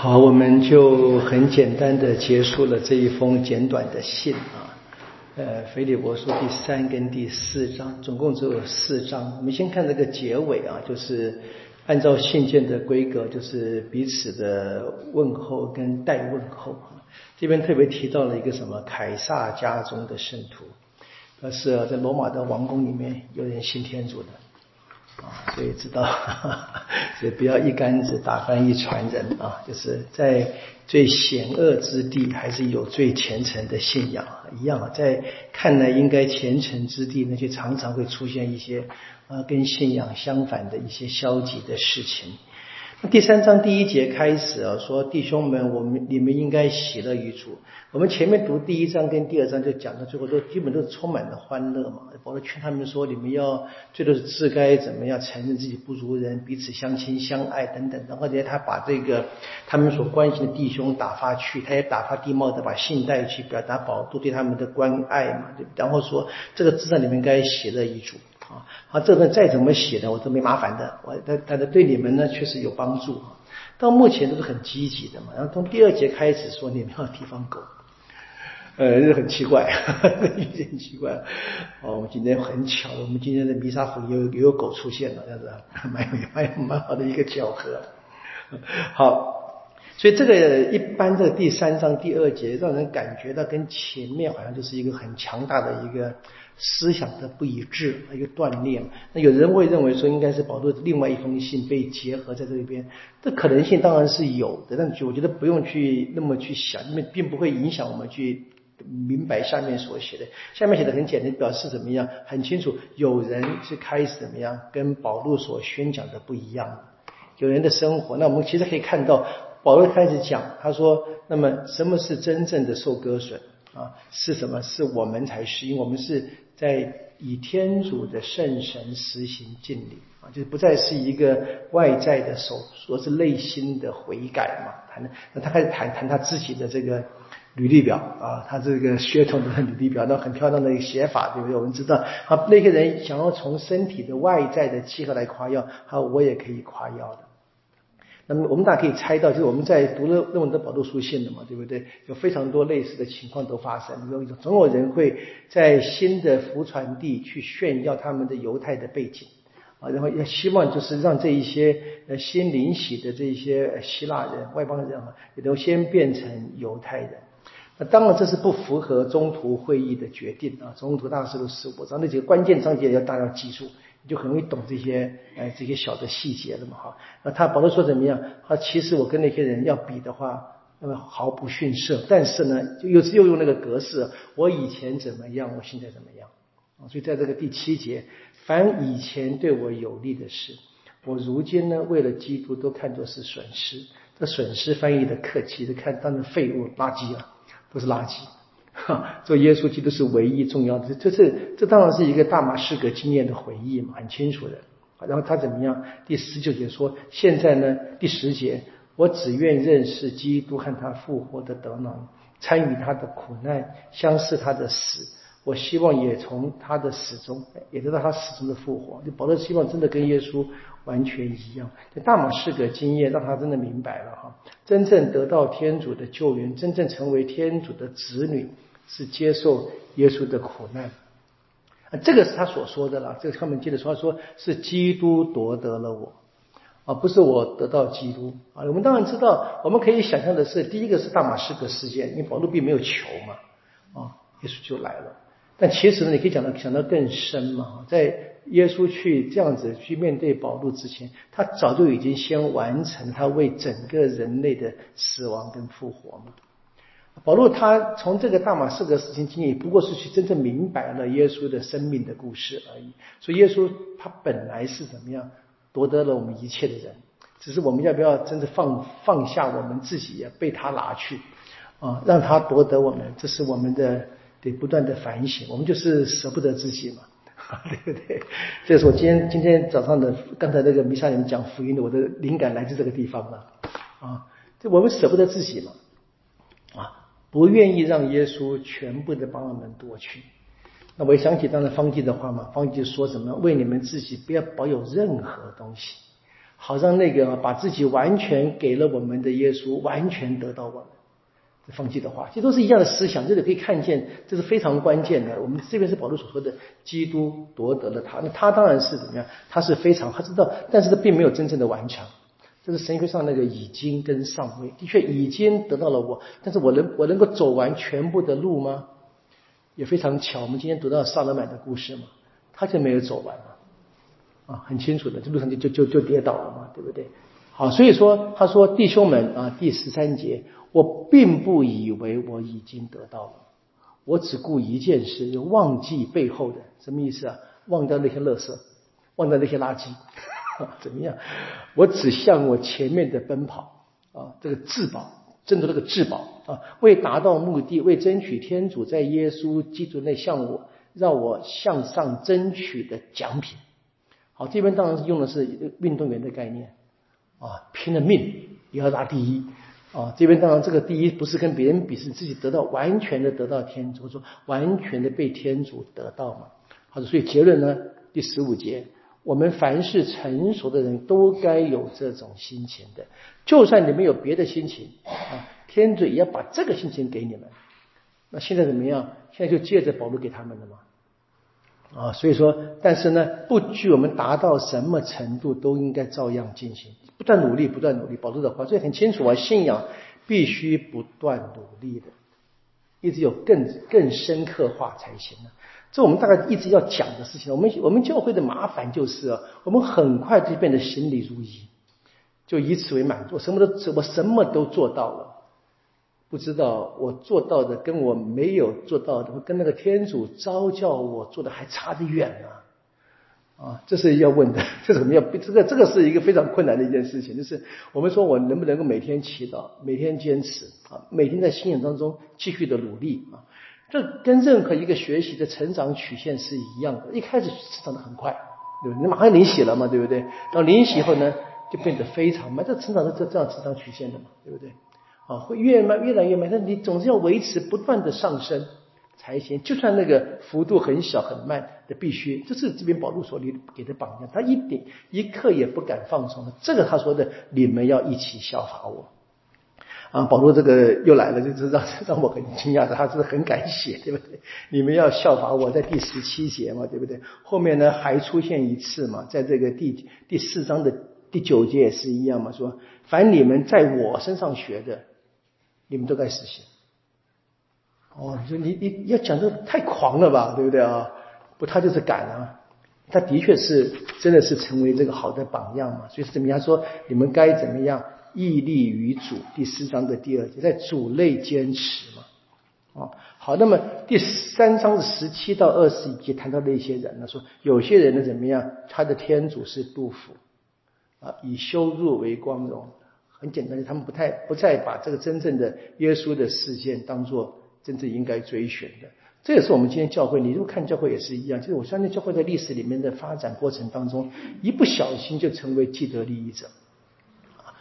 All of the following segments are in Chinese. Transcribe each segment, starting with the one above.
好，我们就很简单的结束了这一封简短的信啊。呃，腓立伯书第三跟第四章，总共只有四章。我们先看这个结尾啊，就是按照信件的规格，就是彼此的问候跟代问候。这边特别提到了一个什么凯撒家中的圣徒，那是在罗马的王宫里面有人信天主的。啊，所以知道，所以不要一竿子打翻一船人啊！就是在最险恶之地，还是有最虔诚的信仰一样啊。在看来应该虔诚之地，那就常常会出现一些啊跟信仰相反的一些消极的事情。那第三章第一节开始啊，说弟兄们，我们你们应该喜乐于主。我们前面读第一章跟第二章就讲到最后都基本都是充满了欢乐嘛。保罗劝他们说，你们要最多是自该怎么样承认自己不如人，彼此相亲相爱等等。然后呢，他把这个他们所关心的弟兄打发去，他也打发地貌的把信带去，表达保罗对他们的关爱嘛。然后说这个字上你们应该喜乐于主。啊，好，这个再怎么写的，我都没麻烦的。我但但是对你们呢，确实有帮助啊。到目前都是很积极的嘛。然后从第二节开始说你们要提防狗，呃，这很奇怪，有点奇怪。哦，我们今天很巧，我们今天的弥撒府有有狗出现了，这样子，蛮蛮蛮好的一个巧合。好，所以这个一般这第三章第二节让人感觉到跟前面好像就是一个很强大的一个。思想的不一致，一个断裂。那有人会认为说，应该是保罗另外一封信被结合在这里边，这可能性当然是有的。但我觉得不用去那么去想，因为并不会影响我们去明白下面所写的。下面写的很简单，表示怎么样？很清楚，有人是开始怎么样，跟保罗所宣讲的不一样。有人的生活，那我们其实可以看到，保罗开始讲，他说：“那么什么是真正的受割损啊？是什么？是我们才是，因为我们是。”在以天主的圣神实行敬礼啊，就是不再是一个外在的手，说是内心的悔改嘛。谈那他开始谈谈他自己的这个履历表啊，他这个血统的履历表，那很漂亮的一个写法，对不对？我们知道啊，那个人想要从身体的外在的契合来夸耀，好，我也可以夸耀的。那么我们大家可以猜到，就是我们在读了那么多保罗书信的嘛，对不对？有非常多类似的情况都发生，有总有人会在新的福传地去炫耀他们的犹太的背景啊，然后也希望就是让这一些呃新临洗的这些希腊人、外邦人啊，也都先变成犹太人。那当然这是不符合中途会议的决定啊，中途大师的十五章那几个关键章节要大家记住。就很容易懂这些，呃，这些小的细节了嘛，哈。那他保罗说怎么样？他其实我跟那些人要比的话，那么毫不逊色。但是呢，又又用那个格式，我以前怎么样，我现在怎么样？所以在这个第七节，凡以前对我有利的事，我如今呢，为了基督都看作是损失。这损失翻译的客气，是看当成废物、垃圾啊，都是垃圾。哈，做耶稣基督是唯一重要的，这是这当然是一个大马士革经验的回忆嘛，很清楚的。然后他怎么样？第十九节说，现在呢，第十节，我只愿认识基督和他复活的德能，参与他的苦难，相视他的死。我希望也从他的死中，也得到他死中的复活。就保罗希望真的跟耶稣完全一样。这大马士革经验让他真的明白了哈，真正得到天主的救援，真正成为天主的子女。是接受耶稣的苦难，啊，这个是他所说的了。这个后面接着说，说是基督夺得了我，啊，不是我得到基督啊。我们当然知道，我们可以想象的是，第一个是大马士革事件，因为保罗并没有求嘛，啊，耶稣就来了。但其实呢，你可以讲到想到更深嘛，在耶稣去这样子去面对保罗之前，他早就已经先完成他为整个人类的死亡跟复活嘛。保罗他从这个大马士革事情经历，不过是去真正明白了耶稣的生命的故事而已。所以耶稣他本来是怎么样夺得了我们一切的人，只是我们要不要真的放放下我们自己，被他拿去啊，让他夺得我们，这是我们的得不断的反省。我们就是舍不得自己嘛，对不对？这是我今天今天早上的刚才那个弥撒里讲福音的，我的灵感来自这个地方了啊，这我们舍不得自己嘛。不愿意让耶稣全部的帮我们夺去。那我想起当时方济的话嘛，方济说什么？为你们自己不要保有任何东西好让那个把自己完全给了我们的耶稣完全得到我们。方济的话，这都是一样的思想，这里可以看见，这是非常关键的。我们这边是保罗所说的，基督夺得了他，那他当然是怎么样？他是非常他知道，但是他并没有真正的顽强。这是神学上那个已经跟尚未，的确已经得到了我，但是我能我能够走完全部的路吗？也非常巧，我们今天读到萨勒曼的故事嘛，他就没有走完嘛，啊，很清楚的，这路上就就就就跌倒了嘛，对不对？好，所以说他说弟兄们啊，第十三节。我并不以为我已经得到了，我只顾一件事，就忘记背后的，什么意思啊？忘掉那些垃圾，忘掉那些垃圾，怎么样？我只向我前面的奔跑啊，这个至宝，争夺这个至宝啊，为达到目的，为争取天主在耶稣基督内向我，让我向上争取的奖品。好，这边当然是用的是运动员的概念啊，拼了命也要拿第一。啊，这边当然这个第一不是跟别人比，是自己得到完全的得到天主，说完全的被天主得到嘛。好的，所以结论呢，第十五节，我们凡是成熟的人都该有这种心情的，就算你们有别的心情啊，天主也要把这个心情给你们。那现在怎么样？现在就借着保罗给他们了嘛。啊，所以说，但是呢，不拘我们达到什么程度，都应该照样进行。不断努力，不断努力，保罗的话，这很清楚啊。信仰必须不断努力的，一直有更更深刻化才行啊。这我们大概一直要讲的事情。我们我们教会的麻烦就是，我们很快就变得行礼如仪，就以此为满足，什么都我什么都做到了，不知道我做到的跟我没有做到的，跟那个天主召叫我做的还差得远呢。啊，这是要问的，这是什么要？这个这个是一个非常困难的一件事情，就是我们说我能不能够每天祈祷，每天坚持啊，每天在信仰当中继续的努力啊，这跟任何一个学习的成长曲线是一样的。一开始成长的很快，对不对？你马上灵洗了嘛，对不对？到灵洗以后呢，就变得非常慢。这成长是这这样成长曲线的嘛，对不对？啊，会越慢，越来越慢。但你总是要维持不断的上升。才行，就算那个幅度很小很慢的，必须，这是这边保罗所里给的榜样，他一点一刻也不敢放松。这个他说的，你们要一起效法我。啊，保罗这个又来了，就是让 让我很惊讶，他是很敢写，对不对？你们要效法我在第十七节嘛，对不对？后面呢还出现一次嘛，在这个第第四章的第九节也是一样嘛，说凡你们在我身上学的，你们都该实现。哦，你说你你要讲的太狂了吧，对不对啊？不，他就是敢啊，他的确是真的是成为这个好的榜样嘛。所以怎么样说，你们该怎么样屹立于主？第四章的第二节，在主内坚持嘛。哦，好，那么第三章的十七到二十一节谈到的一些人呢，说有些人呢怎么样，他的天主是杜甫啊，以羞辱为光荣。很简单，他们不太不再把这个真正的耶稣的事件当做。真正应该追寻的，这也是我们今天教会。你如果看教会也是一样，就是我相信教会在历史里面的发展过程当中，一不小心就成为既得利益者。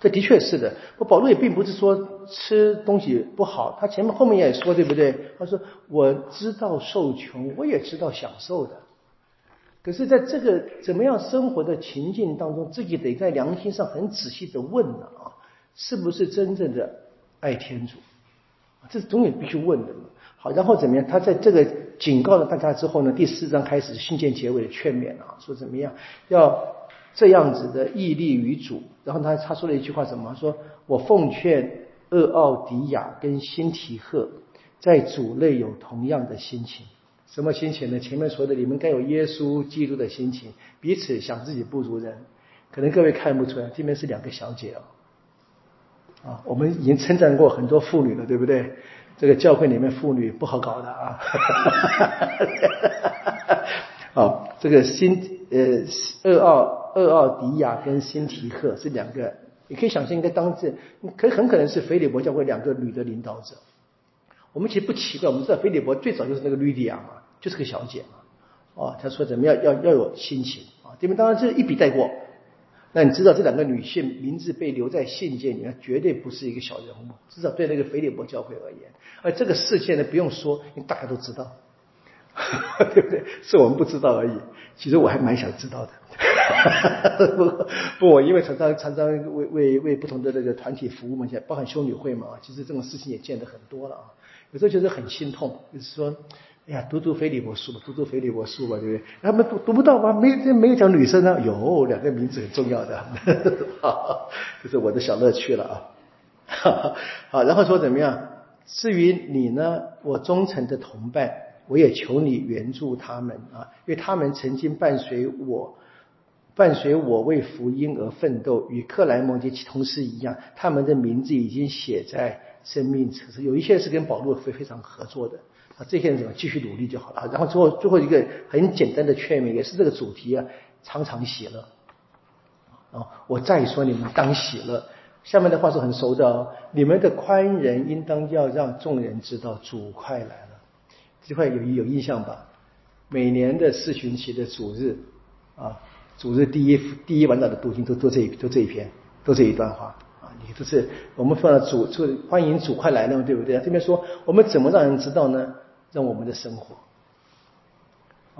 这的确是的。我保罗也并不是说吃东西不好，他前面后面也说，对不对？他说我知道受穷，我也知道享受的。可是，在这个怎么样生活的情境当中，自己得在良心上很仔细的问了啊，是不是真正的爱天主？这是总也必须问的嘛。好，然后怎么样？他在这个警告了大家之后呢？第四章开始信件结尾的劝勉啊，说怎么样要这样子的屹立于主。然后他他说了一句话，什么？说我奉劝厄奥迪亚跟辛提赫在主内有同样的心情。什么心情呢？前面说的，你们该有耶稣基督的心情，彼此想自己不如人。可能各位看不出来，这边是两个小姐哦。啊，我们已经称赞过很多妇女了，对不对？这个教会里面妇女不好搞的啊。好，这个辛呃厄奥厄奥迪亚跟辛提赫是两个，你可以想象应该当这，可很可能是菲利伯教会两个女的领导者。我们其实不奇怪，我们知道菲利伯最早就是那个吕迪亚嘛，就是个小姐嘛。哦，他说怎么样要要有心情啊？这边当然这一笔带过。那你知道这两个女性名字被留在信件里面，绝对不是一个小人物，至少对那个腓利伯教会而言。而这个事件呢，不用说，大家都知道。对不对？是我们不知道而已。其实我还蛮想知道的。不不，我因为常常常常为为为不同的这个团体服务嘛，现在包含修女会嘛，其实这种事情也见得很多了啊。有时候觉得很心痛，就是说，哎呀，读读菲利伯书吧，读读菲利伯书吧，对不对？他们读读不到吧？没这没有讲女生呢？有两个名字很重要的，哈哈这是我的小乐趣了啊。好，然后说怎么样？至于你呢，我忠诚的同伴，我也求你援助他们啊，因为他们曾经伴随我，伴随我为福音而奋斗，与克莱蒙及其同事一样，他们的名字已经写在生命册上。有一些是跟保罗非非常合作的啊，这些人怎么继续努力就好了。然后最后最后一个很简单的劝勉，也是这个主题啊，常常喜乐啊，我再说你们当喜乐。下面的话是很熟的哦，你们的宽仁应当要让众人知道主快来，这块有有印象吧？每年的四旬期的主日啊，主日第一第一晚祷的读经都都这一都这一篇，都这一段话啊，你都是我们说主就欢迎主快来了，对不对？这边说我们怎么让人知道呢？让我们的生活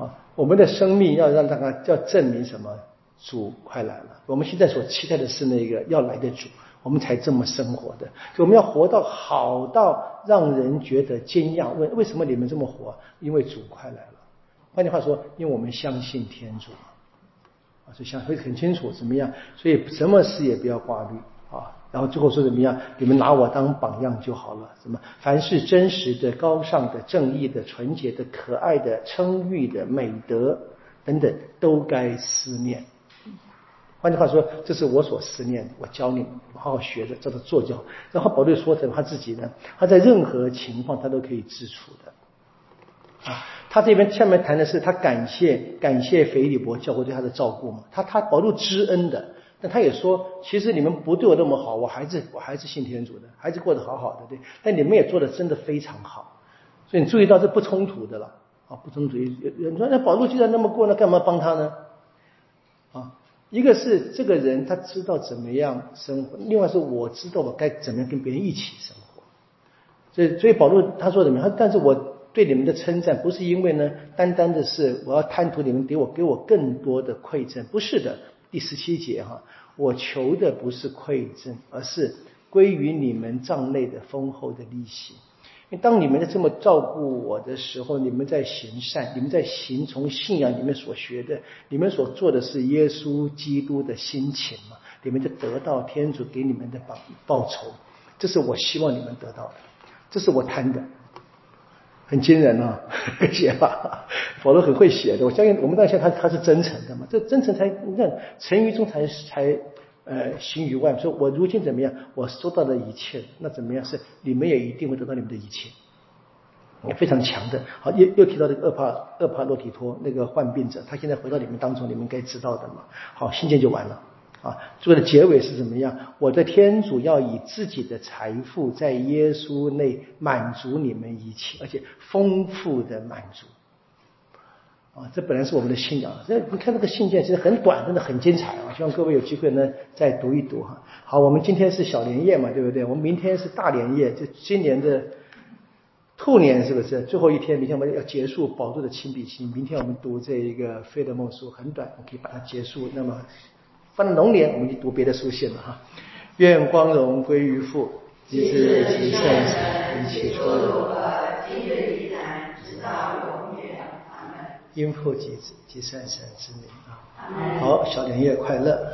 啊，我们的生命要让大家要证明什么？主快来了。我们现在所期待的是那个要来的主。我们才这么生活的，我们要活到好到让人觉得惊讶。问为什么你们这么活？因为主快来了。换句话说，因为我们相信天主啊，所以想会很清楚怎么样。所以什么事也不要挂虑啊。然后最后说怎么样？你们拿我当榜样就好了。什么？凡是真实的、高尚的、正义的、纯洁的、可爱的、称誉的、美德等等，都该思念。换句话说，这是我所思念，我教你们，好好学着，叫做做教。然后保罗说的他自己呢，他在任何情况他都可以自处的。啊，他这边下面谈的是他感谢感谢腓利伯教会对他的照顾嘛，他他保罗知恩的，但他也说，其实你们不对我那么好，我还是我还是信天主的，还是过得好好的，对。但你们也做的真的非常好，所以你注意到这不冲突的了啊，不冲突。你说那保罗既然那么过，那干嘛帮他呢？一个是这个人他知道怎么样生活，另外是我知道我该怎么样跟别人一起生活。所以，所以保罗他说怎么样？但是我对你们的称赞不是因为呢，单单的是我要贪图你们给我给我更多的馈赠，不是的。第十七节哈，我求的不是馈赠，而是归于你们账内的丰厚的利息。当你们在这么照顾我的时候，你们在行善，你们在行从信仰里面所学的，你们所做的是耶稣基督的心情嘛？你们就得到天主给你们的报报酬，这是我希望你们得到的，这是我贪的，很惊人啊！写吧，保罗很会写的，我相信我们当下他他是真诚的嘛，这真诚才那成于中才才。呃，行于外，说我如今怎么样？我收到的一切，那怎么样？是你们也一定会得到你们的一切，非常强的。好，又又提到这个厄帕厄帕洛提托那个患病者，他现在回到你们当中，你们该知道的嘛。好，信件就完了啊。做的结尾是怎么样？我的天主要以自己的财富在耶稣内满足你们一切，而且丰富的满足。啊，这本来是我们的信仰。这你看这个信件其实很短，真的很精彩啊！希望各位有机会呢再读一读哈。好，我们今天是小年夜嘛，对不对？我们明天是大年夜，就今年的兔年是不是？最后一天，明天我们要结束宝座的亲笔信。明天我们读这一个费德梦书，很短，我可以把它结束。那么放到龙年，我们就读别的书信了哈。愿光荣归于父，及子及圣神，一起说。今日依然，直到。应父及子及善神之名啊！好，小年夜快乐。